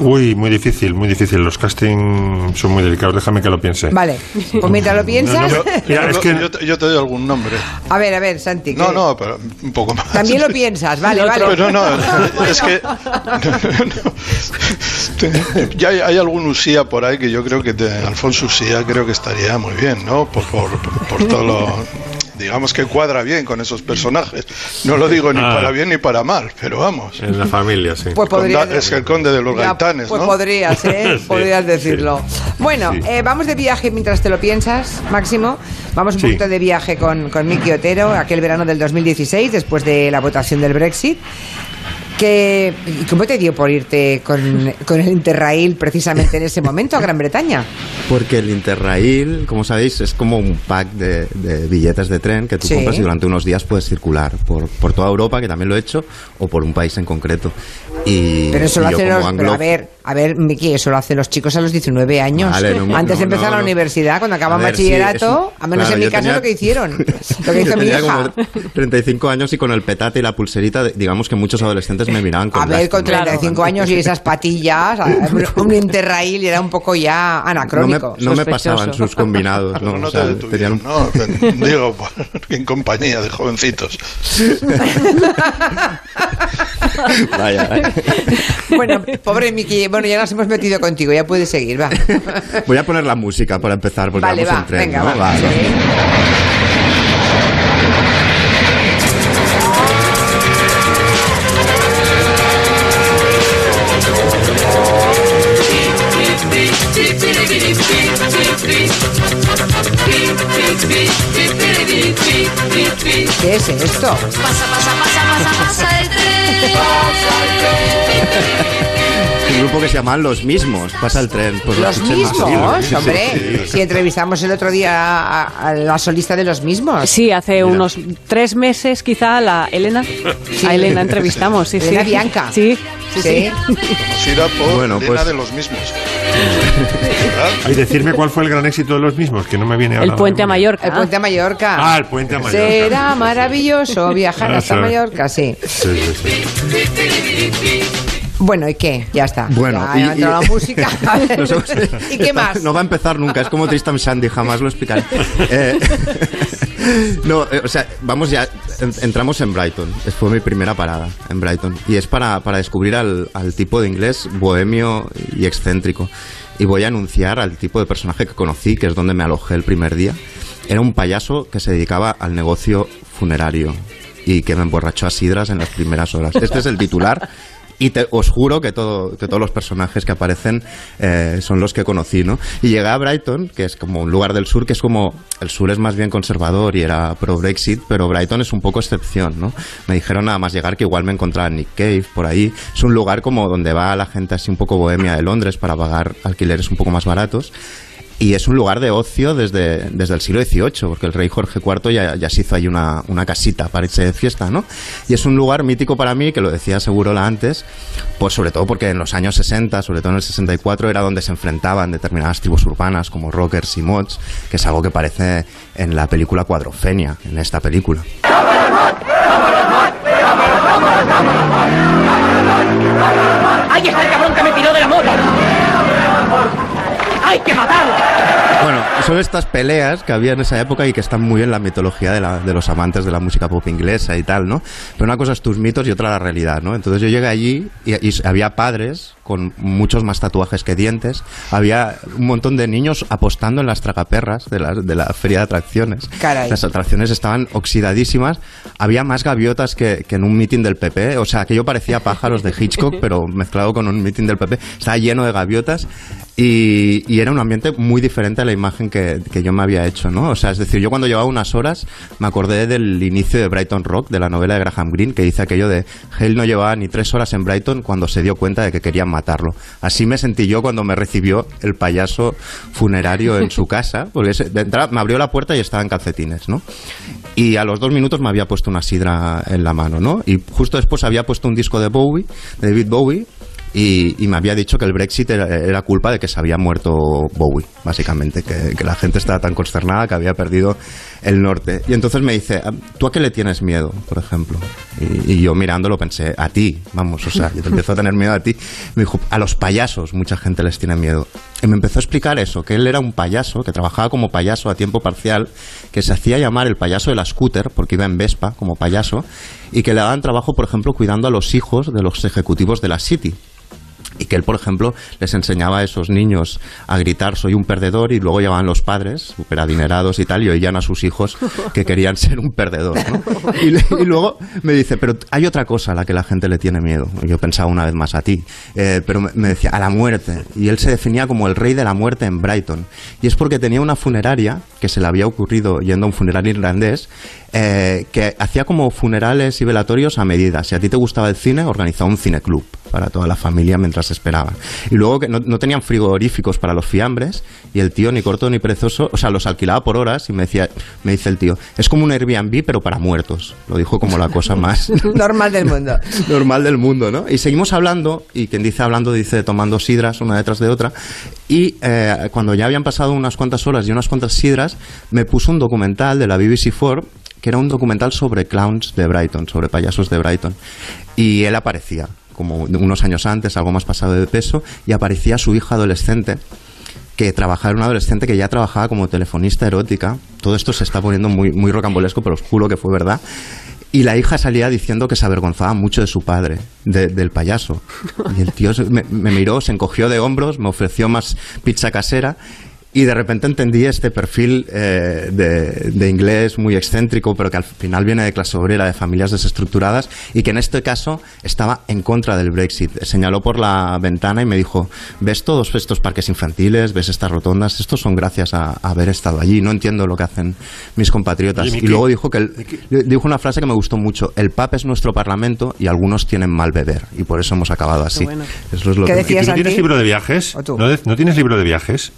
Uy, muy difícil, muy difícil. Los castings son muy delicados. Déjame que lo piense. Vale, pues mientras lo piensas. Yo, Mira, yo- es que- yo te, yo te doy algún nombre. A ver, a ver, Santi. No, no, pero un poco más. También lo piensas, vale, vale. Pero no, es que ya hay, hay algún Usía por ahí que yo creo que te- Alfonso Usía creo que estaría muy bien, ¿no? Por, por, por todo lo digamos que cuadra bien con esos personajes. No lo digo ni Ah. para bien ni para mal, pero vamos. En la familia, sí. Pues podría es el conde de los Ya, gaitanes, Pues ¿no? podrías, ¿eh? Sí, podrías sí, decirlo. Bueno, sí. eh, vamos de viaje mientras te lo piensas, Máximo. Vamos un Sí. poquito de viaje con, con Miki Otero, aquel verano del 2016, después de la votación del Brexit. Que, ¿Y cómo te dio por irte con, con el Interrail precisamente en ese momento a Gran Bretaña? Porque el Interrail, como sabéis, es como un pack de, de billetes de tren que tú Sí. compras y durante unos días puedes circular por, por toda Europa, que también lo he hecho, o por un país en concreto. Y, Pero eso y lo hacen los, pero a ver, a ver, Miki, eso lo hacen los chicos a los 19 años. Vale, no, Antes de empezar no, la no. universidad, cuando acaban A ver, sí, bachillerato, un- a menos claro, en mi caso tenía- lo que hicieron, lo que hizo Yo mi tenía hija. como 35 años y con el petate y la pulserita, digamos que muchos adolescentes me miraban con A ver, con lástima. 35 años y esas patillas, un- interrail y era un poco ya no me, anacrónico. no me pasaban sus combinados. ¿no? O sea, te detuvieron, tenían un- no, te- digo, en compañía de jovencitos. Vaya, vaya. Bueno, pobre Miki, bueno, ya nos hemos metido contigo, ya puedes seguir, va. Voy a poner la música para empezar, porque Vale, vamos va, en tren, venga, ¿no? va. Va, va. Sí. ¿Qué es esto? Pasa, pasa, pasa, pasa, pasa el tren. Un grupo que se llaman Los Mismos. Pasa el tren. Pues lo Los mismos, Sí, sí, hombre. sí. Si entrevistamos el otro día a, a la solista de los mismos. Sí, hace unos tres meses quizá a la Elena. A Elena entrevistamos, sí, Elena sí. Bianca. Sí, sí, sí. Sí. Por Bueno, Elena pues- de los mismos. Ay, decirme cuál fue el gran éxito de los mismos, que no me viene ahora. El puente a. Mallorca. El puente a Mallorca. Ah, el puente a Mallorca. Será maravilloso viajar Ah, hasta. Mallorca, sí. Sí, sí, sí. Bueno, ¿y qué? Ya está. Bueno, ya, y- ha entrado y- la música. ¿Y qué más? No va a empezar nunca, es como Tristan Shandy, jamás lo explicaré. Eh, no, eh, o sea, vamos ya, en- entramos en Brighton, fue mi primera parada en Brighton, y es para, para descubrir al, al tipo de inglés bohemio y excéntrico. Y voy a anunciar al tipo de personaje que conocí, que es donde me alojé el primer día. Era un payaso que se dedicaba al negocio funerario y que me emborrachó a sidras en las primeras horas. Este es el titular. Y te- os juro que, todo, que todos los personajes que aparecen eh, son los que conocí, ¿no? Y llegué a Brighton, que es como un lugar del sur, que es como... El sur es más bien conservador y era pro-Brexit, pero Brighton es un poco excepción, ¿no? Me dijeron nada más llegar que igual me encontraba en Nick Cave, por ahí. Es un lugar como donde va la gente así un poco bohemia de Londres para pagar alquileres un poco más baratos. Y es un lugar de ocio desde, desde el siglo XVIII, porque el rey Jorge IV ya, ya se hizo ahí una, una casita para irse de fiesta, ¿no? Y es un lugar mítico para mí, que lo decía Segurola antes, pues sobre todo porque en los años 60, sobre todo en el 64, era donde se enfrentaban determinadas tribus urbanas como rockers y mods, que es algo que parece en la película Cuadrofenia, en esta película. ¡Ahí está el cabrón que me tiró de la moto! ¡Hay que matarlo! Bueno, son estas peleas que había en esa época y que están muy en la mitología de, la- de los amantes de la música pop inglesa y tal, ¿no? Pero una cosa es tus mitos y otra la realidad, ¿no? Entonces yo llegué allí y, y había padres con muchos más tatuajes que dientes, había un montón de niños apostando en las tragaperras de la, de la feria de atracciones. Caray. Las atracciones estaban oxidadísimas, había más gaviotas que, que en un meeting del PP, o sea, aquello parecía pájaros de Hitchcock, pero mezclado con un meeting del PP, estaba lleno de gaviotas y, era un ambiente muy diferente a la imagen que, yo me había hecho, ¿no? O sea, es decir, yo cuando llevaba unas horas me acordé del inicio de Brighton Rock, de la novela de Graham Greene, que dice aquello de Hale no llevaba ni tres horas en Brighton cuando se dio cuenta de que querían matarlo. Así me sentí yo cuando me recibió el payaso funerario en su casa, porque me abrió la puerta y estaba en calcetines, ¿no? Y a los dos minutos me había puesto una sidra en la mano, ¿no? Y justo después había puesto un disco de Bowie, de David Bowie, y, y me había dicho que el Brexit era, era culpa de que se había muerto Bowie, básicamente, que, que la gente estaba tan consternada que había perdido el norte. Y entonces me dice, "Ah, ¿tú a qué le tienes miedo, por ejemplo? Y, yo mirándolo pensé, a ti, vamos, o sea, yo te empiezo a tener miedo a ti. Me dijo, a los payasos mucha gente les tiene miedo. Y me empezó a explicar eso, que él era un payaso, que trabajaba como payaso a tiempo parcial, que se hacía llamar el payaso de la scooter, porque iba en Vespa como payaso, y que le daban trabajo, por ejemplo, cuidando a los hijos de los ejecutivos de la City Y que él, por ejemplo, les enseñaba a esos niños a gritar soy un perdedor y luego llegaban los padres, súper adinerados y tal, y oían a sus hijos que querían ser un perdedor. ¿no? Y, luego me dice, pero hay otra cosa a la que la gente le tiene miedo. Yo pensaba una vez más a ti, Eh, pero me, me decía, a la muerte. Y él se definía como el rey de la muerte en Brighton. Y es porque tenía una funeraria que se le había ocurrido yendo a un funeral irlandés eh, que hacía como funerales y velatorios a medida. Si a ti te gustaba el cine, organizaba un cineclub para toda la familia mientras esperaban. Y luego que no, no tenían frigoríficos para los fiambres y el tío ni corto ni perezoso, o sea, los alquilaba por horas y me decía, me dice el tío, es como un Airbnb pero para muertos. Lo dijo como la cosa más Normal del mundo. normal del mundo, ¿no? Y seguimos hablando, y quien dice hablando dice tomando sidras una detrás de otra, y eh, cuando ya habían pasado unas cuantas horas y unas cuantas sidras, me puso un documental de la BBC4, que era un documental sobre clowns de Brighton, sobre payasos de Brighton, y él aparecía, como unos años antes, algo más pasado de peso, y aparecía su hija adolescente, que trabajaba, era una adolescente que ya trabajaba como telefonista erótica. Todo esto se está poniendo muy, muy rocambolesco, pero os juro que fue verdad. Y la hija salía diciendo que se avergonzaba mucho de su padre, de- del payaso. Y el tío me, me miró, se encogió de hombros, me ofreció más pizza casera. Y de repente entendí este perfil eh, de, de inglés muy excéntrico, pero que al final viene de clase obrera, de familias desestructuradas, y que en este caso estaba en contra del Brexit. Señaló por la ventana y me dijo, ¿ves todos estos parques infantiles? ¿Ves estas rotondas? Estos son gracias a, a haber estado allí. No entiendo lo que hacen mis compatriotas. Oye, y luego dijo que el- dijo una frase que me gustó mucho. El PAP es nuestro parlamento y algunos tienen mal beber. Y por eso hemos acabado así. bueno. Eso es lo ¿Qué que- ¿Y decías, tú no tienes libro de viajes? ¿O tú? ¿No, de- no tienes libro de viajes?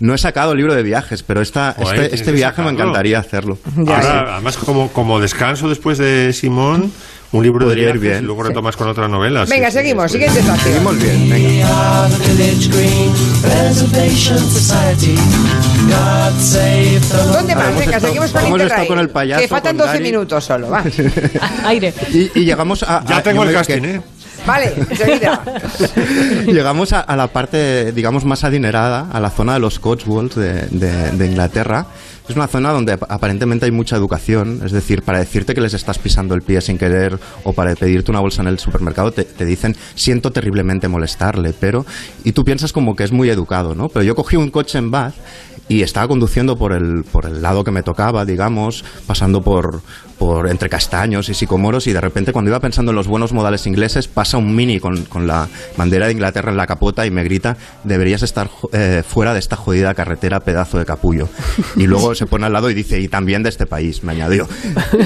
No he sacado libro de viajes, pero esta, Joder, este, este viaje me sacarlo. encantaría hacerlo. Ya, Ahora, además, como, como descanso después de Simón, un libro Podría de ir viajes bien. y luego retomas con otra novela. sí, Venga, sí, seguimos. Siguiente estación. Seguimos bien, venga. ¿Dónde más? Venga, seguimos con hemos Interrail. estado con el payaso, Que faltan con 12 Gary. minutos solo, va. Aire. Y, y llegamos a... Ya a- tengo el me- casting, que- ¿eh? Vale, enseguida. Llegamos a, la parte, digamos, más adinerada, a la zona de los Cotswolds de, de- Inglaterra. Es una zona donde ap- aparentemente hay mucha educación, es decir, para decirte que les estás pisando el pie sin querer o para pedirte una bolsa en el supermercado te, te dicen siento terriblemente molestarle, pero y tú piensas como que es muy educado, ¿no? Pero yo cogí un coche en Bath y estaba conduciendo por el, por el lado que me tocaba, digamos, pasando por, por entre castaños y sicomoros y de repente cuando iba pensando en los buenos modales ingleses pasa un mini con, con la bandera de Inglaterra en la capota y me grita deberías estar eh, fuera de esta jodida carretera pedazo de capullo y luego se pone al lado y dice y también de este país me añadió.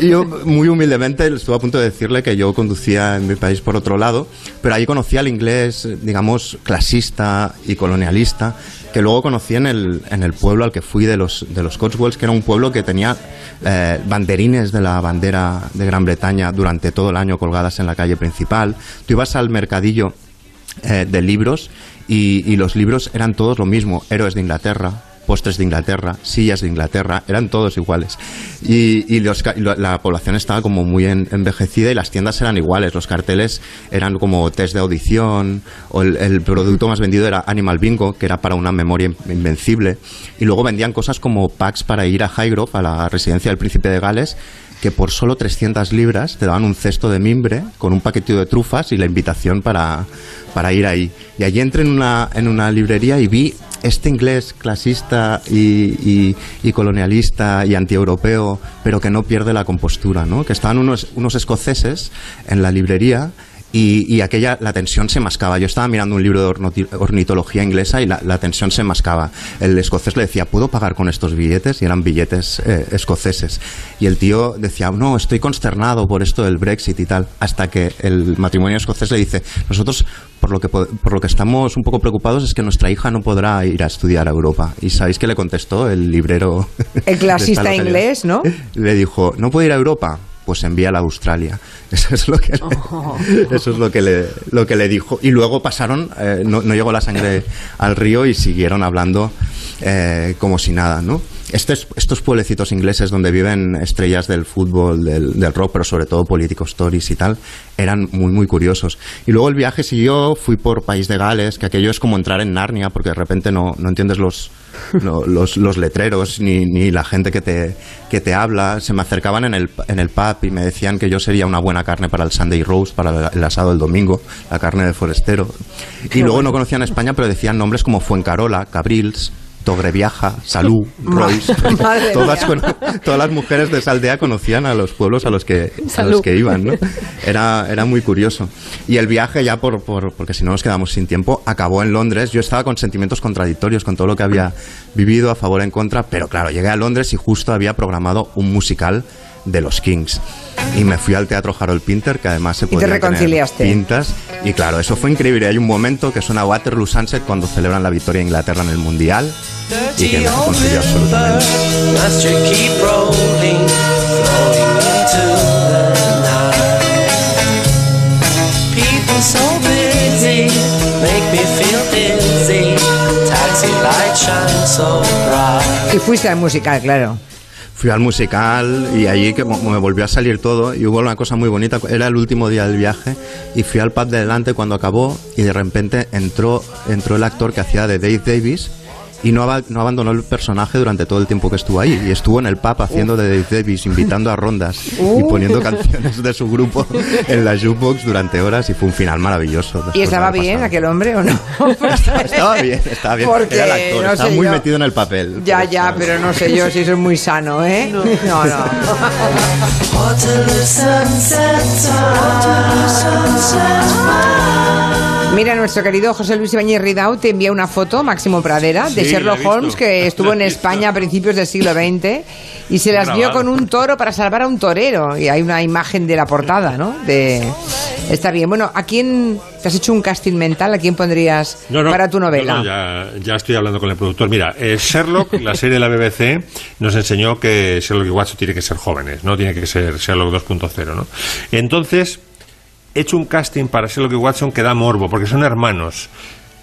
Y yo muy humildemente estuve a punto de decirle que yo conducía en mi país por otro lado pero ahí conocí al inglés digamos clasista y colonialista que luego conocí en el, en el pueblo al que fui de los, de los Cotswolds, que era un pueblo que tenía eh, banderines de la bandera de Gran Bretaña durante todo el año colgadas en la calle principal. Tú ibas al mercadillo eh, de libros y, y los libros eran todos lo mismo, héroes de Inglaterra, postres de Inglaterra, sillas de Inglaterra, eran todos iguales. Y, la población estaba como muy en- envejecida y las tiendas eran iguales, los carteles eran como test de audición, o el, producto más vendido era Animal Bingo, que era para una memoria in- invencible, y luego vendían cosas como packs para ir a Highgrove, a la residencia del príncipe de Gales, que por solo 300 libras te daban un cesto de mimbre con un paquetito de trufas y la invitación para, para ir ahí. Y allí entré en una, en una librería y vi este inglés clasista y, y- colonialista y antieuropeo, pero que no pierde la compostura, ¿no? Que estaban unos, unos escoceses en la librería y, y aquella, la tensión se mascaba. Yo estaba mirando un libro de ornitología inglesa y la, la tensión se mascaba. El escocés le decía, ¿puedo pagar con estos billetes? Y eran billetes eh, escoceses. Y el tío decía, no, estoy consternado por esto del Brexit y tal. Hasta que el matrimonio escocés le dice, nosotros por lo que, po- por lo que estamos un poco preocupados es que nuestra hija no podrá ir a estudiar a Europa. ¿Y sabéis qué le contestó el librero? El clasista inglés, ¿no? Le dijo, ¿no puede ir a Europa? Pues envíala a Australia. Eso es lo que le, eso es lo que le, lo que le dijo. Y luego pasaron, eh, no, no llegó la sangre al río y siguieron hablando eh, como si nada, ¿no? Estos, estos pueblecitos ingleses donde viven estrellas del fútbol, del, del rock, pero sobre todo políticos stories y tal, eran muy, muy curiosos. Y luego el viaje siguió, fui por País de Gales, que aquello es como entrar en Narnia, porque de repente no, no entiendes los, lo- los, los letreros ni, ni la gente que te, que te habla. Se me acercaban en el, en el pub y me decían que yo sería una buena carne para el Sunday roast, para el, el asado del domingo, la carne de forestero. Y luego no conocían España, pero decían nombres como Fuencarola, Cabrils. Togreviaja, Salú, Royce, todas, con- todas las mujeres de esa aldea conocían a los pueblos a los que, a los que iban, ¿no? Era, era muy curioso. Y el viaje ya, por, por- porque si no nos quedamos sin tiempo, acabó en Londres. Yo estaba con sentimientos contradictorios con todo lo que había vivido, a favor en contra, pero claro, llegué a Londres y justo había programado un musical de los Kings. Y me fui al Teatro Harold Pinter, que además se podía tener pintas. Y claro, eso fue increíble. Hay un momento que suena Waterloo Sunset cuando celebran la victoria de Inglaterra en el Mundial y que me reconcilió absolutamente. Must you keep rolling, flowing into the night? People so busy make me feel dizzy. Taxi lights shine so bright. Y fuiste al musical, claro. Fui al musical y allí que me volvió a salir todo y hubo una cosa muy bonita. Era el último día del viaje y fui al pub de delante cuando acabó y de repente entró, entró el actor que hacía de Dave Davis y no, aba- no abandonó el personaje durante todo el tiempo que estuvo ahí. Y estuvo en el pub haciendo de Dave Davis, invitando a rondas y Uh. poniendo canciones de su grupo en la jukebox durante horas y fue un final maravilloso. ¿Y estaba bien aquel hombre o no? Estaba bien, estaba bien. Porque, Era el actor, no estaba muy yo. metido en el papel. Ya, ya, pero no sé yo si eso es muy sano, ¿eh? No, no. Waterloo Mira, nuestro querido José Luis Ibañez Ridao te envía una foto, Máximo Pradera, de Sherlock. Holmes, que estuvo en. España a principios del siglo XX y se las vio con un toro para salvar a un torero. Y hay una imagen de la portada, ¿no? De... Está bien. Bueno, ¿a quién te has hecho un casting mental? ¿A quién pondrías No, no, para tu novela? no, no, ya, ya estoy hablando con el productor. Mira, eh, Sherlock, la serie de la BBC, nos enseñó que Sherlock y Watson tiene que ser jóvenes, no tiene que ser Sherlock 2.0, ¿no? Entonces, hecho un casting para Sherlock y Watson que da morbo, porque son hermanos.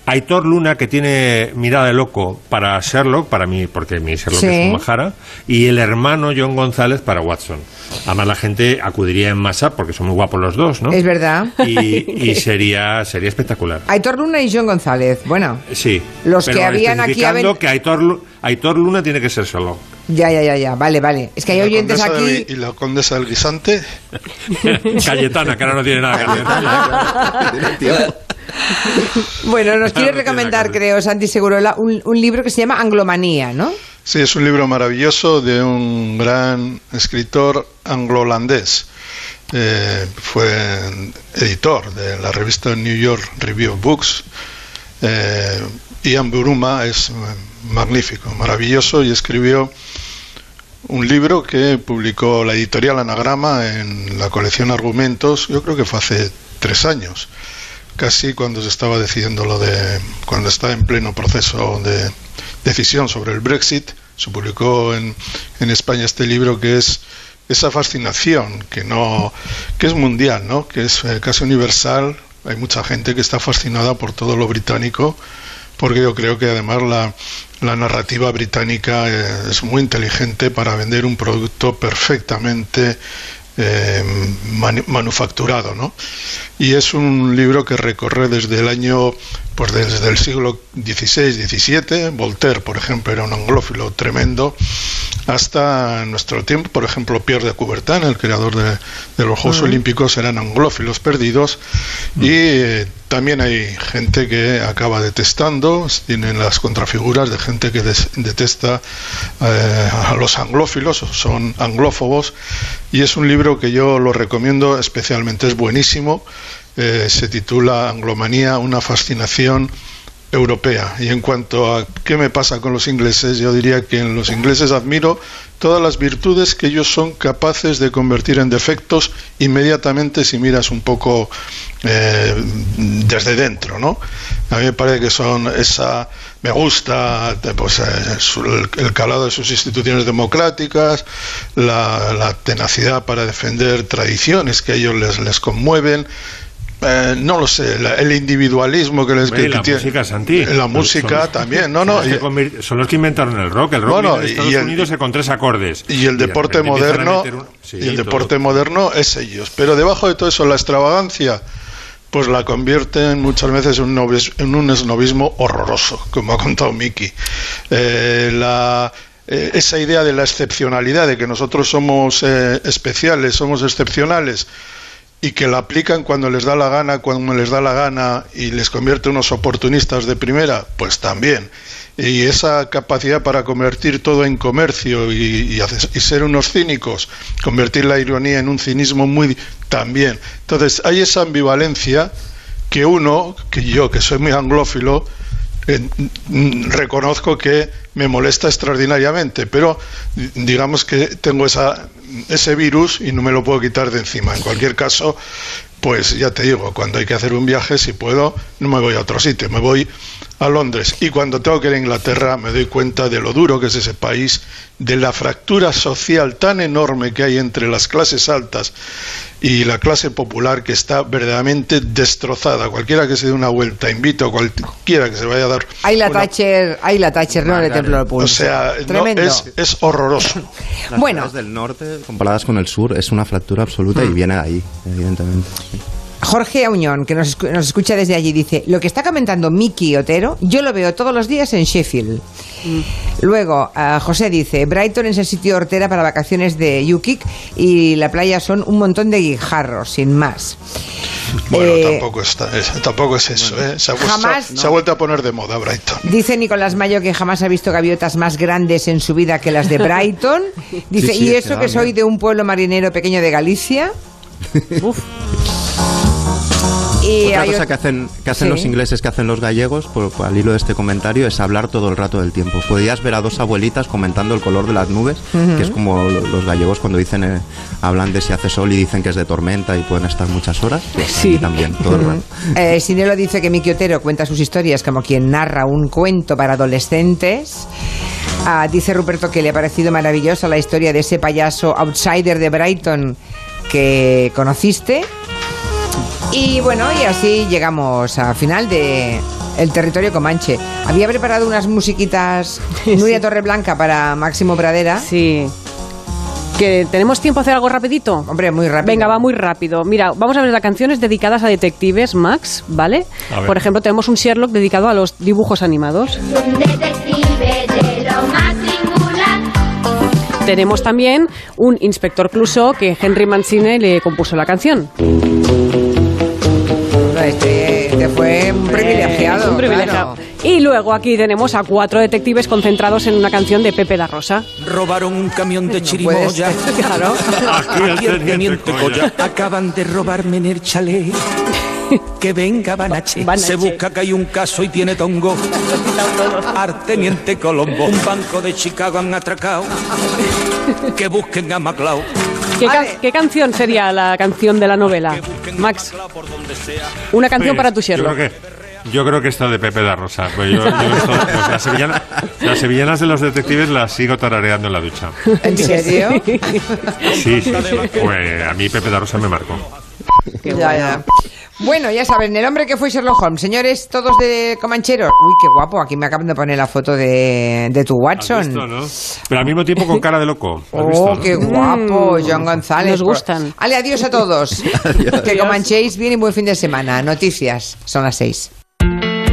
Aitor Luna, que tiene mirada de loco para Sherlock, para mí, porque mi Sherlock Sí. es un majara, y el hermano John González para Watson. Además, la gente acudiría en masa porque son muy guapos los dos, ¿no? Es verdad. Y, y sería, sería espectacular. Aitor Luna y John González. Bueno, Sí. Los pero que habían aquí aven- que Aitor, Aitor Luna tiene que ser Sherlock. Ya, ya, ya, ya. Vale, vale. Es que hay oyentes aquí. y la condesa del guisante. Cayetana, que ahora no tiene nada que hacer. Bueno, nos quiere recomendar, creo, Santi Segurola, un, un libro que se llama Anglomanía, ¿no? Sí, es un libro maravilloso de un gran escritor anglo-holandés. Eh, fue editor de la revista New York Review of Books. Eh, Ian Buruma es eh, magnífico, maravilloso y escribió un libro que publicó la editorial Anagrama en la colección Argumentos, yo creo que fue hace tres años, casi cuando se estaba decidiendo lo de, cuando está en pleno proceso de decisión sobre el Brexit, se publicó en, en España este libro que es esa fascinación que no, que es mundial, ¿no? que es eh, casi universal. Hay mucha gente que está fascinada por todo lo británico porque yo creo que además la, la narrativa británica eh, es muy inteligente para vender un producto perfectamente eh, manu- manufacturado, ¿no? Y es un libro que recorre desde el año, pues desde el siglo XVI, XVII, Voltaire, por ejemplo, era un anglófilo tremendo, hasta nuestro tiempo, por ejemplo, Pierre de Coubertin, el creador de, de los Juegos Olímpicos, eran anglófilos perdidos y eh, también hay gente que acaba detestando, tienen las contrafiguras de gente que detesta eh, a los anglófilos, son anglófobos, y es un libro que yo lo recomiendo especialmente, es buenísimo, eh, se titula Anglomanía, una fascinación europea. Y en cuanto a qué me pasa con los ingleses, yo diría que en los ingleses admiro todas las virtudes que ellos son capaces de convertir en defectos inmediatamente si miras un poco eh, desde dentro, ¿no? A mí me parece que son esa, me gusta pues, eh, el, calado de sus instituciones democráticas, la, tenacidad para defender tradiciones que a ellos les conmueven, eh, no lo sé, la- el individualismo que les Hombre, que, la que tiene- música, Santi. La música Son- también, no, no. son los y- son los que inventaron el rock. El rock Bueno, Estados y el- Unidos con tres acordes. y el de deporte moderno meter un- Sí, y el todo. deporte moderno es ellos pero debajo de todo eso la extravagancia pues la convierten muchas veces en un, novis- en un esnovismo horroroso como ha contado Miki Eh, la eh, esa idea de la excepcionalidad de que nosotros somos eh, especiales somos excepcionales y que la aplican cuando les da la gana, cuando les da la gana y les convierte unos oportunistas de primera, pues también. Y esa capacidad para convertir todo en comercio y, ser unos cínicos, convertir la ironía en un cinismo muy también. Entonces hay esa ambivalencia que uno, que yo que soy muy anglófilo, mm, reconozco que me molesta extraordinariamente, pero di- digamos que tengo esa, ese virus y no me lo puedo quitar de encima. En cualquier caso, pues ya te digo, cuando hay que hacer un viaje, si puedo, no me voy a otro sitio, me voy a Londres. Y cuando tengo que ir a Inglaterra, me doy cuenta de lo duro que es ese país, de la fractura social tan enorme que hay entre las clases altas y la clase popular que está verdaderamente destrozada. Cualquiera que se dé una vuelta, invito a cualquiera que se vaya a dar. Hay la una- Thatcher, hay la Thatcher, no el Templo del Pulso. O sea, no, Tremendo. es, es horroroso. Las Bueno. del norte, comparadas con el sur, es una fractura absoluta y viene de ahí, evidentemente. sí. Jorge Auñón, que nos, nos escucha desde allí, dice, lo que está comentando Miki Otero, yo lo veo todos los días en Sheffield. Luego, ah, José dice, Brighton es el sitio hortera para vacaciones de Yukik y la playa son un montón de guijarros, sin más. Bueno, Eh, tampoco, está, es, tampoco es eso. ¿eh? Se, ha, vuelto- Jamás- se ha vuelto a poner de moda Brighton. Dice Nicolás Mayo que jamás ha visto gaviotas más grandes en su vida que las de Brighton. Dice, Sí, sí, y eso que soy de un pueblo marinero pequeño de Galicia. Y Otra cosa que hacen, que hacen Sí. los ingleses, que hacen los gallegos, por, por- al hilo de este comentario, es hablar todo el rato del tiempo. Podías ver a dos abuelitas comentando el color de las nubes, que es como lo- los gallegos cuando dicen, eh, hablan de si hace sol y dicen que es de tormenta y pueden estar muchas horas. Pues Sí. también, todo el rato. Eh, Sinelo dice que Miki Otero cuenta sus historias como quien narra un cuento para adolescentes. Ah, dice Ruperto que le ha parecido maravillosa la historia de ese payaso outsider de Brighton que conociste. Y bueno, y así llegamos al final de El territorio Comanche. Había preparado unas musiquitas Nuria Torreblanca para Máximo Pradera. Sí. ¿Que tenemos tiempo a hacer algo rapidito? Hombre, muy rápido. Venga, va muy rápido. Mira, vamos a ver las canciones dedicadas a detectives, Max, ¿vale? Por ejemplo, tenemos un Sherlock dedicado a los dibujos animados. Un detective de lo más singular. Tenemos también un Inspector Clouseau que Henry Mancini le compuso la canción. Este, este fue un privilegiado. Eh, un privilegiado. claro. Y luego aquí tenemos a cuatro detectives concentrados en una canción de Pepe da Rosa. Robaron un camión de chirimoya. Claro. Aquí el Aquí el teniente teniente Colla. Colla. Acaban de robarme en el chalet. Que venga Banache. Banache. Se busca que hay un caso y tiene tongo. Al teniente Colombo. Un banco de Chicago han atracado. Que busquen a Maclau. ¿Qué, canción sería la canción de la novela? Max, una canción para tu Pues, Yo Sherlock. creo que, yo creo que esta de Pepe da Rosa. Pues yo- yo esto- pues las, sevillana- las sevillanas de los detectives las sigo tarareando en la ducha. ¿En serio? Sí, sí. Pues a mí Pepe da Rosa me marcó. Ya, ya. Bueno, ya saben, el hombre que fue Sherlock Holmes. Señores, todos de Comancheros. Uy, qué guapo. Aquí me acaban de poner la foto de, de tu ¿Has Watson. visto, no? Pero al mismo tiempo con cara de loco. ¿Has Oh, visto, no? qué guapo, John González. nos gustan. Ale, adiós a todos. Que comanchéis bien y buen fin de semana. Noticias, son las seis.